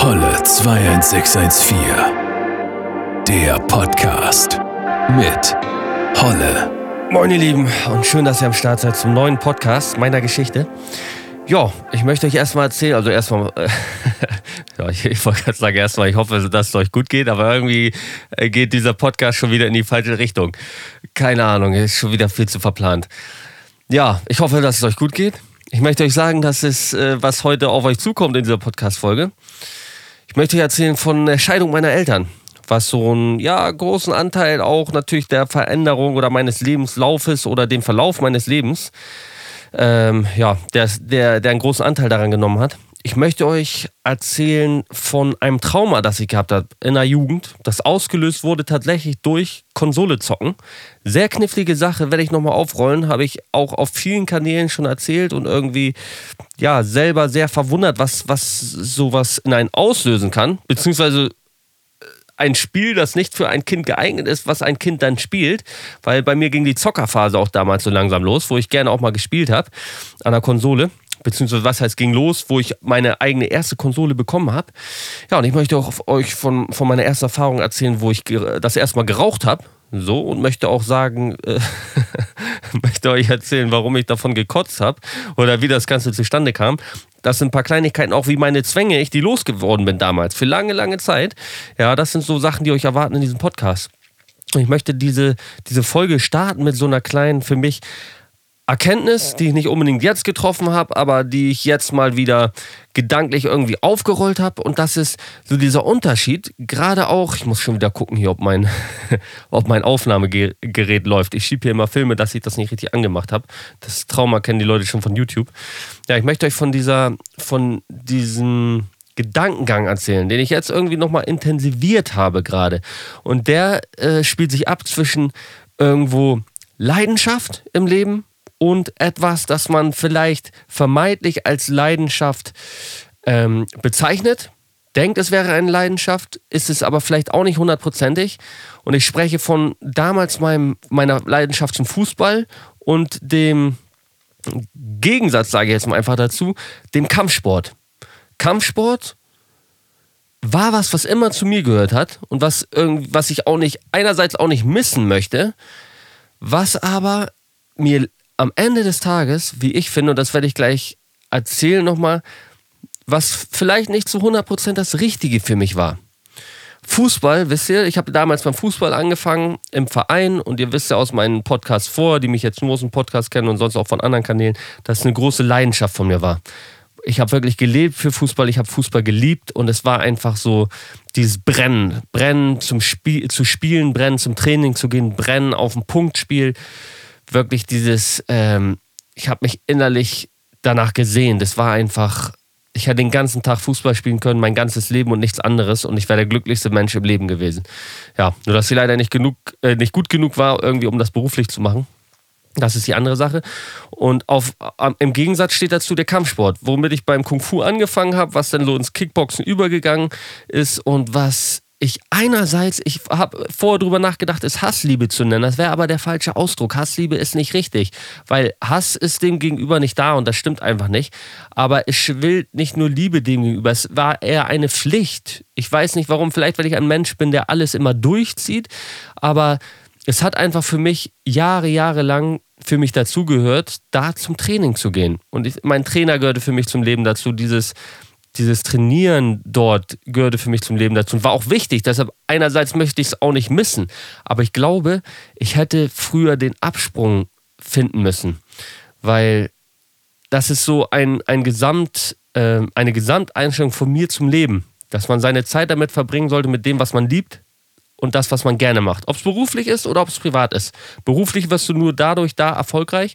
Holle 21614. Der Podcast mit Holle. Moin ihr Lieben und schön, dass ihr am Start seid zum neuen Podcast meiner Geschichte. Ja, ich möchte euch erstmal erzählen, also erstmal, äh, ja, ich, ich wollte gerade sagen erstmal, ich hoffe, dass es euch gut geht, aber irgendwie äh, geht dieser Podcast schon wieder in die falsche Richtung. Keine Ahnung, ist schon wieder viel zu verplant. Ja, ich hoffe, dass es euch gut geht. Ich möchte euch sagen, dass es, äh, was heute auf euch zukommt in dieser Podcast-Folge. Ich möchte euch erzählen von der Scheidung meiner Eltern, was so einen ja, großen Anteil auch natürlich der Veränderung oder meines Lebenslaufes oder dem Verlauf meines Lebens, ähm, ja, der, der, der einen großen Anteil daran genommen hat. Ich möchte euch erzählen von einem Trauma, das ich gehabt habe in der Jugend, das ausgelöst wurde tatsächlich durch Konsole zocken. Sehr knifflige Sache, werde ich nochmal aufrollen, habe ich auch auf vielen Kanälen schon erzählt und irgendwie ja selber sehr verwundert, was, was sowas in einen auslösen kann, beziehungsweise äh, ein Spiel, das nicht für ein Kind geeignet ist, was ein Kind dann spielt, weil bei mir ging die Zockerphase auch damals so langsam los, wo ich gerne auch mal gespielt habe an der Konsole beziehungsweise was heißt ging los, wo ich meine eigene erste Konsole bekommen habe. Ja, und ich möchte auch euch von, von meiner ersten Erfahrung erzählen, wo ich das erste Mal geraucht habe. So, und möchte auch sagen, äh, möchte euch erzählen, warum ich davon gekotzt habe oder wie das Ganze zustande kam. Das sind ein paar Kleinigkeiten, auch wie meine Zwänge, ich die losgeworden bin damals, für lange, lange Zeit. Ja, das sind so Sachen, die euch erwarten in diesem Podcast. Ich möchte diese, diese Folge starten mit so einer kleinen, für mich Erkenntnis, die ich nicht unbedingt jetzt getroffen habe, aber die ich jetzt mal wieder gedanklich irgendwie aufgerollt habe. Und das ist so dieser Unterschied. Gerade auch, ich muss schon wieder gucken hier, ob mein, ob mein Aufnahmegerät läuft. Ich schiebe hier immer Filme, dass ich das nicht richtig angemacht habe. Das Trauma kennen die Leute schon von YouTube. Ja, ich möchte euch von dieser, von diesem Gedankengang erzählen, den ich jetzt irgendwie nochmal intensiviert habe gerade. Und der äh, spielt sich ab zwischen irgendwo Leidenschaft im Leben und etwas, das man vielleicht vermeintlich als Leidenschaft ähm, bezeichnet. Denkt, es wäre eine Leidenschaft, ist es aber vielleicht auch nicht hundertprozentig. Und ich spreche von damals meinem, meiner Leidenschaft zum Fußball und dem Gegensatz, sage ich jetzt mal einfach dazu, dem Kampfsport. Kampfsport war was, was immer zu mir gehört hat und was, was ich auch nicht, einerseits auch nicht missen möchte, was aber mir am Ende des Tages, wie ich finde, und das werde ich gleich erzählen nochmal, was vielleicht nicht zu 100% das Richtige für mich war. Fußball, wisst ihr, ich habe damals beim Fußball angefangen im Verein und ihr wisst ja aus meinen Podcasts vor, die mich jetzt nur aus dem Podcast kennen und sonst auch von anderen Kanälen, dass es eine große Leidenschaft von mir war. Ich habe wirklich gelebt für Fußball, ich habe Fußball geliebt und es war einfach so dieses Brennen, Brennen zum Spiel, zu spielen, Brennen zum Training zu gehen, Brennen auf ein Punktspiel wirklich dieses, ähm, ich habe mich innerlich danach gesehen. Das war einfach, ich hätte den ganzen Tag Fußball spielen können, mein ganzes Leben und nichts anderes und ich wäre der glücklichste Mensch im Leben gewesen. Ja, nur dass sie leider nicht genug, äh, nicht gut genug war, irgendwie um das beruflich zu machen. Das ist die andere Sache. Und auf, im Gegensatz steht dazu der Kampfsport, womit ich beim Kung Fu angefangen habe, was dann so ins Kickboxen übergegangen ist und was ich einerseits, ich habe vorher drüber nachgedacht, es Hassliebe zu nennen. Das wäre aber der falsche Ausdruck. Hassliebe ist nicht richtig, weil Hass ist dem Gegenüber nicht da und das stimmt einfach nicht. Aber es will nicht nur Liebe dem gegenüber, es war eher eine Pflicht. Ich weiß nicht warum, vielleicht weil ich ein Mensch bin, der alles immer durchzieht, aber es hat einfach für mich Jahre, Jahre lang für mich dazugehört, da zum Training zu gehen. Und ich, mein Trainer gehörte für mich zum Leben dazu, dieses dieses Trainieren dort gehörte für mich zum Leben dazu und war auch wichtig. Deshalb einerseits möchte ich es auch nicht missen, aber ich glaube, ich hätte früher den Absprung finden müssen, weil das ist so ein, ein Gesamt, äh, eine Gesamteinstellung von mir zum Leben, dass man seine Zeit damit verbringen sollte mit dem, was man liebt, und das, was man gerne macht. Ob es beruflich ist oder ob es privat ist. Beruflich wirst du nur dadurch da erfolgreich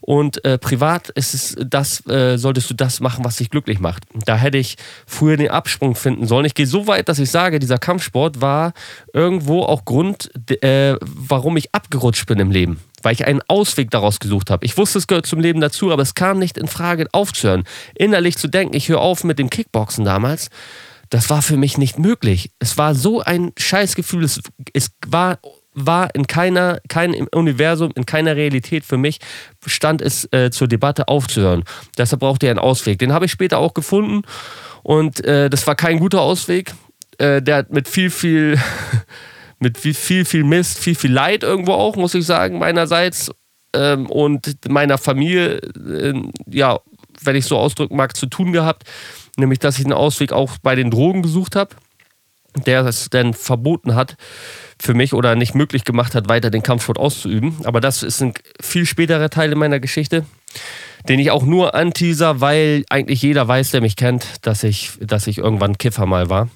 und äh, privat ist es das, äh, solltest du das machen, was dich glücklich macht. Da hätte ich früher den Absprung finden sollen. Ich gehe so weit, dass ich sage, dieser Kampfsport war irgendwo auch Grund, äh, warum ich abgerutscht bin im Leben weil ich einen Ausweg daraus gesucht habe. Ich wusste, es gehört zum Leben dazu, aber es kam nicht in Frage aufzuhören. Innerlich zu denken, ich höre auf mit dem Kickboxen damals das war für mich nicht möglich. Es war so ein Scheißgefühl. Es, es war war in keiner, kein Universum, in keiner Realität für mich, stand es äh, zur Debatte aufzuhören. Deshalb brauchte er einen Ausweg. Den habe ich später auch gefunden und äh, das war kein guter Ausweg. Äh, der hat mit viel, viel, mit viel, viel, viel Mist, viel, viel Leid irgendwo auch, muss ich sagen, meinerseits ähm, und meiner Familie, äh, ja, wenn ich so ausdrücken mag, zu tun gehabt. Nämlich, dass ich einen Ausweg auch bei den Drogen gesucht habe, der es dann verboten hat für mich oder nicht möglich gemacht hat, weiter den Kampfsport auszuüben. Aber das ist ein viel späterer Teil in meiner Geschichte, den ich auch nur anteaser, weil eigentlich jeder weiß, der mich kennt, dass ich, dass ich irgendwann Kiffer mal war.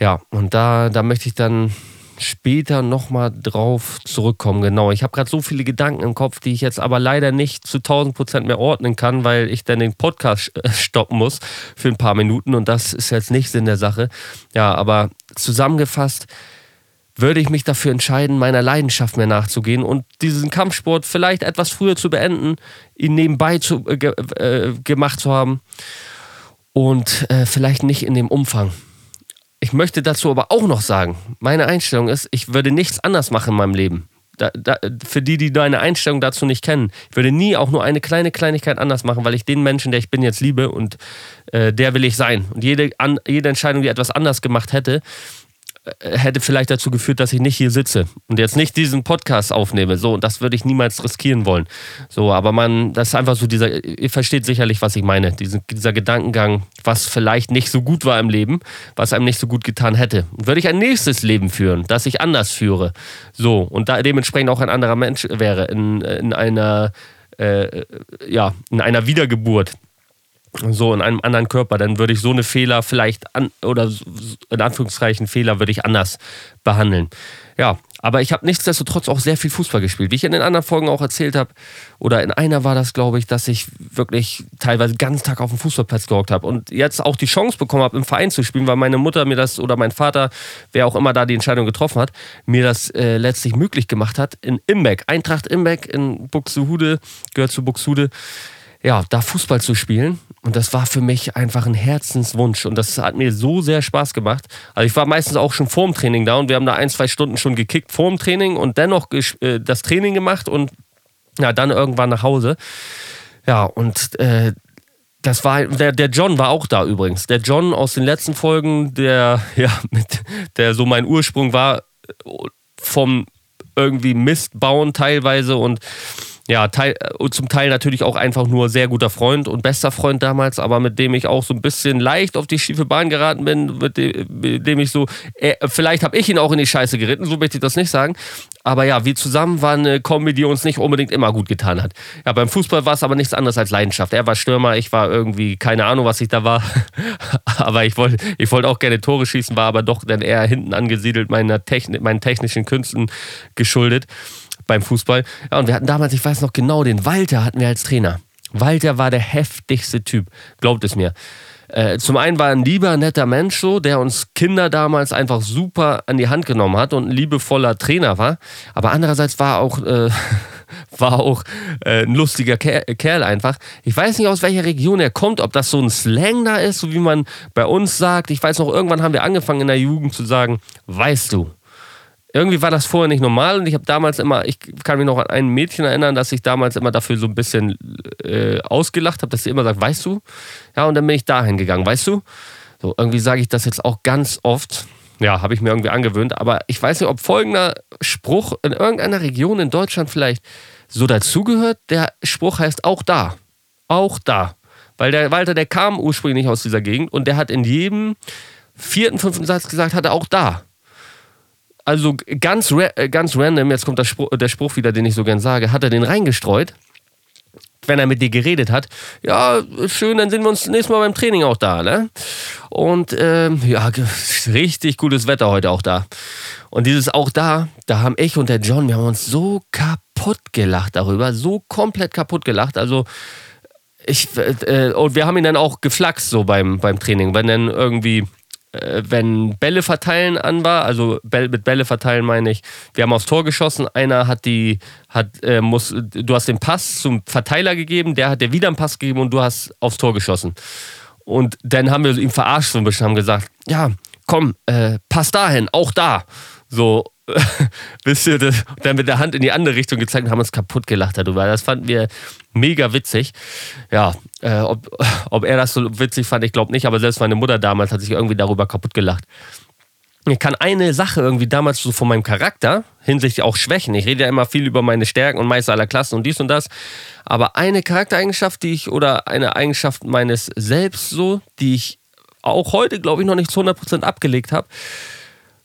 Ja, und da, da möchte ich dann später nochmal drauf zurückkommen. Genau, ich habe gerade so viele Gedanken im Kopf, die ich jetzt aber leider nicht zu 1000 Prozent mehr ordnen kann, weil ich dann den Podcast äh, stoppen muss für ein paar Minuten und das ist jetzt nicht Sinn der Sache. Ja, aber zusammengefasst würde ich mich dafür entscheiden, meiner Leidenschaft mehr nachzugehen und diesen Kampfsport vielleicht etwas früher zu beenden, ihn nebenbei zu, äh, äh, gemacht zu haben und äh, vielleicht nicht in dem Umfang. Ich möchte dazu aber auch noch sagen, meine Einstellung ist, ich würde nichts anders machen in meinem Leben. Da, da, für die, die deine Einstellung dazu nicht kennen, ich würde nie auch nur eine kleine Kleinigkeit anders machen, weil ich den Menschen, der ich bin, jetzt liebe und äh, der will ich sein. Und jede, an, jede Entscheidung, die etwas anders gemacht hätte, hätte vielleicht dazu geführt, dass ich nicht hier sitze und jetzt nicht diesen Podcast aufnehme. So, und das würde ich niemals riskieren wollen. So, aber man, das ist einfach so dieser, ihr versteht sicherlich, was ich meine. Diesen, dieser Gedankengang, was vielleicht nicht so gut war im Leben, was einem nicht so gut getan hätte. würde ich ein nächstes Leben führen, das ich anders führe. So, und da dementsprechend auch ein anderer Mensch wäre, in, in einer, äh, ja, in einer Wiedergeburt so in einem anderen Körper, dann würde ich so eine Fehler vielleicht an, oder in Anführungszeichen Fehler würde ich anders behandeln. Ja, aber ich habe nichtsdestotrotz auch sehr viel Fußball gespielt. Wie ich in den anderen Folgen auch erzählt habe, oder in einer war das, glaube ich, dass ich wirklich teilweise ganz Tag auf dem Fußballplatz gehockt habe und jetzt auch die Chance bekommen habe, im Verein zu spielen, weil meine Mutter mir das oder mein Vater, wer auch immer da die Entscheidung getroffen hat, mir das äh, letztlich möglich gemacht hat in Imbeck, Eintracht Imbeck in Buxtehude, gehört zu Buxtehude ja, da Fußball zu spielen. Und das war für mich einfach ein Herzenswunsch. Und das hat mir so sehr Spaß gemacht. Also ich war meistens auch schon vorm Training da und wir haben da ein, zwei Stunden schon gekickt vorm Training und dennoch äh, das Training gemacht und ja, dann irgendwann nach Hause. Ja, und äh, das war der, der John war auch da übrigens. Der John aus den letzten Folgen, der ja mit der so mein Ursprung war vom irgendwie Mist bauen teilweise und ja, teil, äh, zum Teil natürlich auch einfach nur sehr guter Freund und bester Freund damals, aber mit dem ich auch so ein bisschen leicht auf die schiefe Bahn geraten bin, mit dem, mit dem ich so, äh, vielleicht habe ich ihn auch in die Scheiße geritten, so möchte ich das nicht sagen. Aber ja, wir zusammen waren eine Kombi, die uns nicht unbedingt immer gut getan hat. Ja, beim Fußball war es aber nichts anderes als Leidenschaft. Er war Stürmer, ich war irgendwie, keine Ahnung, was ich da war. aber ich wollte ich wollt auch gerne Tore schießen, war aber doch dann eher hinten angesiedelt, meiner Techn meinen technischen Künsten geschuldet beim Fußball. Ja, und wir hatten damals, ich weiß noch genau, den Walter hatten wir als Trainer. Walter war der heftigste Typ, glaubt es mir. Äh, zum einen war er ein lieber, netter Mensch so, der uns Kinder damals einfach super an die Hand genommen hat und ein liebevoller Trainer war. Aber andererseits war auch, äh, war auch äh, ein lustiger Kerl einfach. Ich weiß nicht, aus welcher Region er kommt, ob das so ein Slang da ist, so wie man bei uns sagt. Ich weiß noch, irgendwann haben wir angefangen in der Jugend zu sagen, weißt du irgendwie war das vorher nicht normal und ich habe damals immer, ich kann mich noch an ein Mädchen erinnern, dass ich damals immer dafür so ein bisschen äh, ausgelacht habe, dass sie immer sagt, weißt du? Ja, und dann bin ich dahin gegangen, weißt du? So, irgendwie sage ich das jetzt auch ganz oft. Ja, habe ich mir irgendwie angewöhnt, aber ich weiß nicht, ob folgender Spruch in irgendeiner Region in Deutschland vielleicht so dazugehört. Der Spruch heißt auch da. Auch da. Weil der Walter, der kam ursprünglich aus dieser Gegend und der hat in jedem vierten, fünften Satz gesagt, hat er auch da also ganz, äh, ganz random, jetzt kommt Spruch, der Spruch wieder, den ich so gern sage, hat er den reingestreut, wenn er mit dir geredet hat. Ja, schön, dann sind wir uns nächstes Mal beim Training auch da, ne? Und ähm, ja, richtig gutes Wetter heute auch da. Und dieses auch da, da haben ich und der John, wir haben uns so kaputt gelacht darüber, so komplett kaputt gelacht. Also ich, äh, und wir haben ihn dann auch geflaxt so beim, beim Training, wenn dann irgendwie äh, wenn Bälle verteilen an war, also mit Bälle verteilen meine ich, wir haben aufs Tor geschossen, einer hat die, hat, äh, muss, du hast den Pass zum Verteiler gegeben, der hat dir wieder einen Pass gegeben und du hast aufs Tor geschossen. Und dann haben wir ihn verarscht so ein bisschen, haben gesagt, ja, komm, äh, pass dahin, auch da. So, bis wir das, dann mit der Hand in die andere Richtung gezeigt und haben uns kaputt gelacht darüber. Das fanden wir mega witzig. Ja, äh, ob, ob er das so witzig fand, ich glaube nicht, aber selbst meine Mutter damals hat sich irgendwie darüber kaputt gelacht. Ich kann eine Sache irgendwie damals so von meinem Charakter hinsichtlich auch schwächen. Ich rede ja immer viel über meine Stärken und Meister aller Klassen und dies und das. Aber eine Charaktereigenschaft, die ich oder eine Eigenschaft meines Selbst so, die ich auch heute, glaube ich, noch nicht zu 100% abgelegt habe,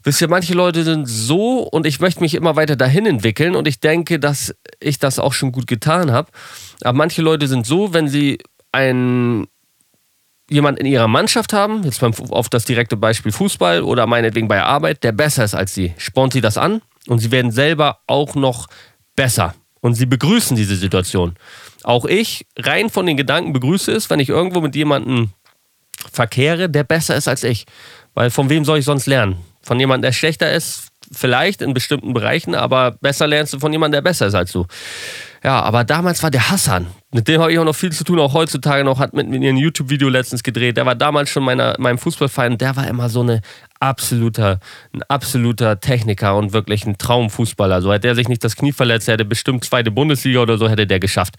Wisst ihr, manche Leute sind so und ich möchte mich immer weiter dahin entwickeln und ich denke, dass ich das auch schon gut getan habe. Aber manche Leute sind so, wenn sie einen jemand in ihrer Mannschaft haben, jetzt beim, auf das direkte Beispiel Fußball oder meinetwegen bei der Arbeit, der besser ist als sie, spornt sie das an und sie werden selber auch noch besser und sie begrüßen diese Situation. Auch ich, rein von den Gedanken, begrüße es, wenn ich irgendwo mit jemandem verkehre, der besser ist als ich. Weil von wem soll ich sonst lernen? Von jemandem, der schlechter ist, vielleicht in bestimmten Bereichen, aber besser lernst du von jemandem, der besser ist als du. Ja, aber damals war der Hassan. Mit dem habe ich auch noch viel zu tun, auch heutzutage noch, hat mit mir ein YouTube-Video letztens gedreht. Der war damals schon meiner, meinem Fußballverein der war immer so eine absoluter, ein absoluter Techniker und wirklich ein Traumfußballer. So hätte er sich nicht das Knie verletzt, er hätte bestimmt zweite Bundesliga oder so hätte der geschafft.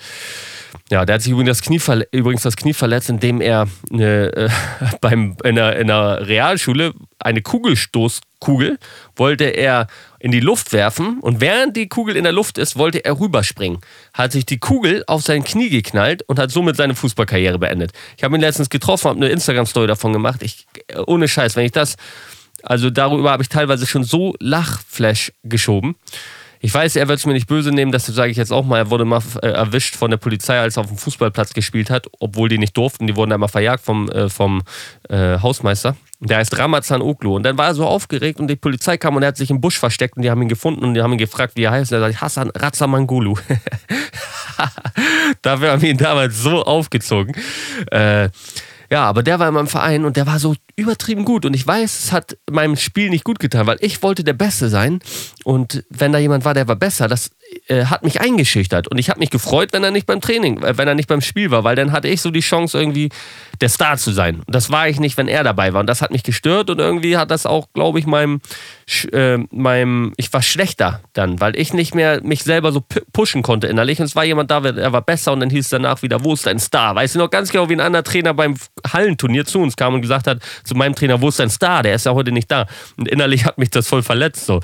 Ja, der hat sich übrigens das Knie, übrigens das Knie verletzt, indem er eine, äh, beim, in, einer, in einer Realschule eine Kugelstoßkugel wollte er in die Luft werfen und während die Kugel in der Luft ist, wollte er rüberspringen. Hat sich die Kugel auf sein Knie geknallt und hat somit seine Fußballkarriere beendet. Ich habe ihn letztens getroffen, habe eine Instagram-Story davon gemacht. Ich, ohne Scheiß, wenn ich das, also darüber habe ich teilweise schon so Lachflash geschoben. Ich weiß, er wird es mir nicht böse nehmen, das sage ich jetzt auch mal. Er wurde mal äh, erwischt von der Polizei, als er auf dem Fußballplatz gespielt hat, obwohl die nicht durften. Die wurden einmal verjagt vom, äh, vom äh, Hausmeister. Der heißt Ramazan Oglu. Und dann war er so aufgeregt und die Polizei kam und er hat sich im Busch versteckt und die haben ihn gefunden und die haben ihn gefragt, wie er heißt. Und er sagt, Hassan Razamangulu. Dafür haben wir ihn damals so aufgezogen. Äh, ja, aber der war in meinem Verein und der war so übertrieben gut. Und ich weiß, es hat meinem Spiel nicht gut getan, weil ich wollte der Beste sein. Und wenn da jemand war, der war besser, das äh, hat mich eingeschüchtert. Und ich habe mich gefreut, wenn er nicht beim Training, äh, wenn er nicht beim Spiel war, weil dann hatte ich so die Chance, irgendwie der Star zu sein. Und das war ich nicht, wenn er dabei war. Und das hat mich gestört und irgendwie hat das auch, glaube ich, meinem, äh, meinem, ich war schlechter dann, weil ich nicht mehr mich selber so pushen konnte innerlich. Und es war jemand da, der war besser und dann hieß es danach wieder, wo ist dein Star? Weißt du noch ganz genau, wie ein anderer Trainer beim Hallenturnier zu uns kam und gesagt hat, zu meinem Trainer, wo ist dein Star? Der ist ja heute nicht da. Und innerlich hat mich das voll verletzt. So.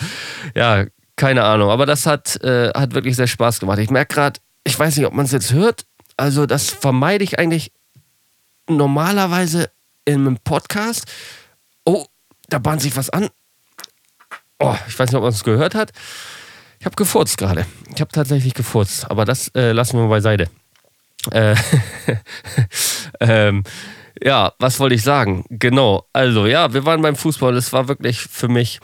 Ja, keine Ahnung. Aber das hat, äh, hat wirklich sehr Spaß gemacht. Ich merke gerade, ich weiß nicht, ob man es jetzt hört. Also, das vermeide ich eigentlich normalerweise in einem Podcast. Oh, da bahnt sich was an. Oh, ich weiß nicht, ob man es gehört hat. Ich habe gefurzt gerade. Ich habe tatsächlich gefurzt, aber das äh, lassen wir beiseite. Äh, ähm, ja, was wollte ich sagen? Genau. Also, ja, wir waren beim Fußball. Es war wirklich für mich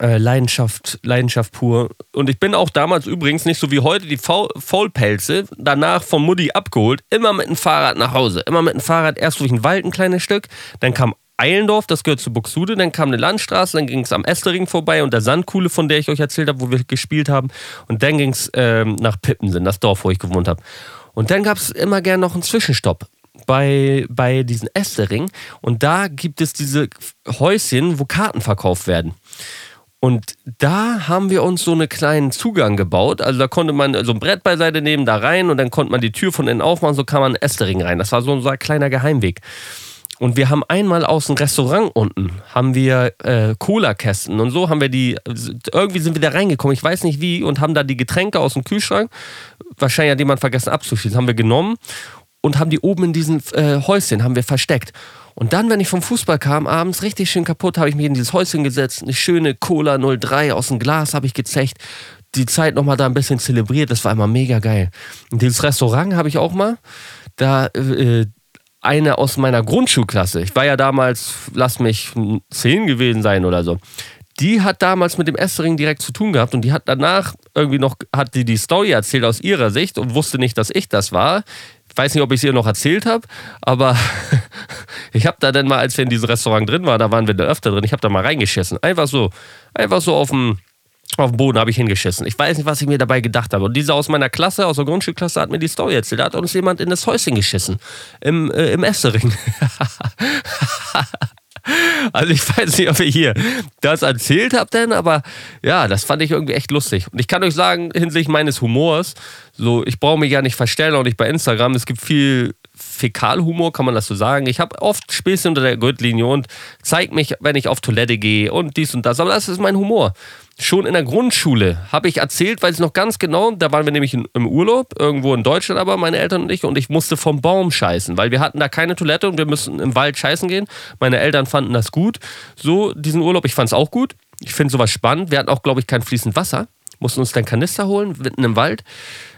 äh, Leidenschaft, Leidenschaft pur. Und ich bin auch damals übrigens nicht so wie heute die Faulpelze, danach vom Mutti abgeholt, immer mit dem Fahrrad nach Hause. Immer mit dem Fahrrad erst durch den Wald ein kleines Stück, dann kam Eilendorf, das gehört zu Buxude, dann kam eine Landstraße, dann ging es am Estering vorbei und der Sandkuhle, von der ich euch erzählt habe, wo wir gespielt haben. Und dann ging es ähm, nach Pippensen, das Dorf, wo ich gewohnt habe. Und dann gab es immer gern noch einen Zwischenstopp bei, bei diesen Estering. Und da gibt es diese Häuschen, wo Karten verkauft werden. Und da haben wir uns so einen kleinen Zugang gebaut. Also da konnte man so ein Brett beiseite nehmen, da rein und dann konnte man die Tür von innen aufmachen, so kam man in Estering rein. Das war so ein kleiner Geheimweg. Und wir haben einmal aus dem Restaurant unten, haben wir äh, Cola-Kästen und so haben wir die, irgendwie sind wir da reingekommen, ich weiß nicht wie, und haben da die Getränke aus dem Kühlschrank, wahrscheinlich hat jemand vergessen abzuschließen, haben wir genommen und haben die oben in diesen äh, Häuschen, haben wir versteckt. Und dann, wenn ich vom Fußball kam, abends richtig schön kaputt, habe ich mich in dieses Häuschen gesetzt, eine schöne Cola 03 aus dem Glas habe ich gezecht, die Zeit nochmal da ein bisschen zelebriert, das war immer mega geil. Und dieses Restaurant habe ich auch mal, da äh, eine aus meiner Grundschulklasse, ich war ja damals, lass mich zehn gewesen sein oder so, die hat damals mit dem Essering direkt zu tun gehabt und die hat danach irgendwie noch, hat die die Story erzählt aus ihrer Sicht und wusste nicht, dass ich das war. Ich weiß nicht, ob ich es ihr noch erzählt habe, aber ich habe da dann mal, als wir in diesem Restaurant drin waren, da waren wir da öfter drin, ich habe da mal reingeschissen. Einfach so, einfach so auf dem, auf dem Boden habe ich hingeschissen. Ich weiß nicht, was ich mir dabei gedacht habe. Und dieser aus meiner Klasse, aus der Grundschulklasse, hat mir die Story erzählt. Da hat uns jemand in das Häuschen geschissen. Im, äh, im Essering. Also ich weiß nicht, ob ich hier das erzählt habe denn, aber ja, das fand ich irgendwie echt lustig. Und ich kann euch sagen, hinsichtlich meines Humors, so, ich brauche mich ja nicht verstellen, auch nicht bei Instagram. Es gibt viel Fäkalhumor, kann man das so sagen. Ich habe oft Späße unter der Gürtellinie und zeige mich, wenn ich auf Toilette gehe und dies und das. Aber das ist mein Humor. Schon in der Grundschule habe ich erzählt, weil es noch ganz genau, da waren wir nämlich im Urlaub, irgendwo in Deutschland aber, meine Eltern und ich, und ich musste vom Baum scheißen, weil wir hatten da keine Toilette und wir müssen im Wald scheißen gehen. Meine Eltern fanden das gut, so diesen Urlaub. Ich fand es auch gut. Ich finde sowas spannend. Wir hatten auch, glaube ich, kein fließend Wasser. Mussten uns dann Kanister holen, mitten im Wald.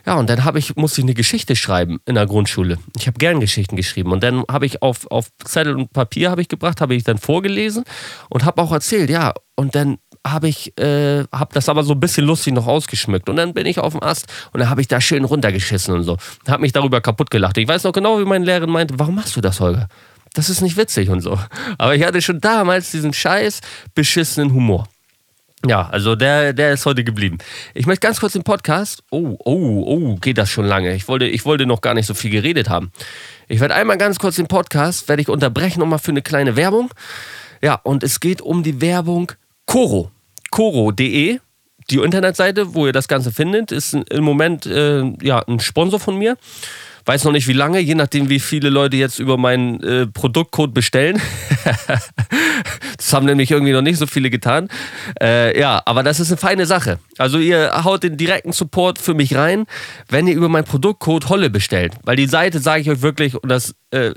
Ja, und dann ich, musste ich eine Geschichte schreiben in der Grundschule. Ich habe gern Geschichten geschrieben. Und dann habe ich auf, auf Zettel und Papier habe ich gebracht, habe ich dann vorgelesen und habe auch erzählt, ja. Und dann habe ich äh, hab das aber so ein bisschen lustig noch ausgeschmückt. Und dann bin ich auf dem Ast und dann habe ich da schön runtergeschissen und so. Habe mich darüber kaputt gelacht. Ich weiß noch genau, wie meine Lehrerin meinte, warum machst du das, Holger? Das ist nicht witzig und so. Aber ich hatte schon damals diesen scheiß beschissenen Humor. Ja, also der, der ist heute geblieben. Ich möchte ganz kurz den Podcast. Oh, oh, oh, geht das schon lange. Ich wollte, ich wollte noch gar nicht so viel geredet haben. Ich werde einmal ganz kurz den Podcast, werde ich unterbrechen, nochmal für eine kleine Werbung. Ja, und es geht um die Werbung Coro. Coro.de, die Internetseite, wo ihr das Ganze findet, ist im Moment äh, ja, ein Sponsor von mir. Weiß noch nicht wie lange, je nachdem, wie viele Leute jetzt über meinen äh, Produktcode bestellen. das haben nämlich irgendwie noch nicht so viele getan. Äh, ja, aber das ist eine feine Sache. Also ihr haut den direkten Support für mich rein, wenn ihr über meinen Produktcode Holle bestellt. Weil die Seite, sage ich euch wirklich, und das äh,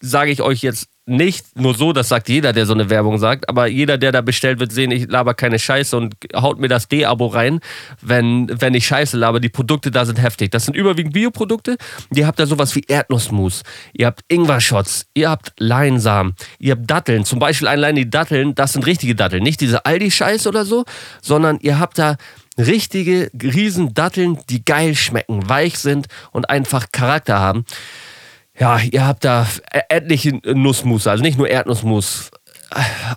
sage ich euch jetzt nicht nur so, das sagt jeder, der so eine Werbung sagt, aber jeder, der da bestellt, wird sehen, ich laber keine Scheiße und haut mir das D-Abo rein, wenn, wenn ich Scheiße laber. Die Produkte da sind heftig. Das sind überwiegend Bioprodukte. Ihr habt da sowas wie Erdnussmus, ihr habt Ingwer-Shots, ihr habt Leinsamen, ihr habt Datteln. Zum Beispiel allein die Datteln, das sind richtige Datteln. Nicht diese Aldi-Scheiße oder so, sondern ihr habt da richtige Riesendatteln, die geil schmecken, weich sind und einfach Charakter haben ja, ihr habt da etliche Nussmus, also nicht nur Erdnussmus.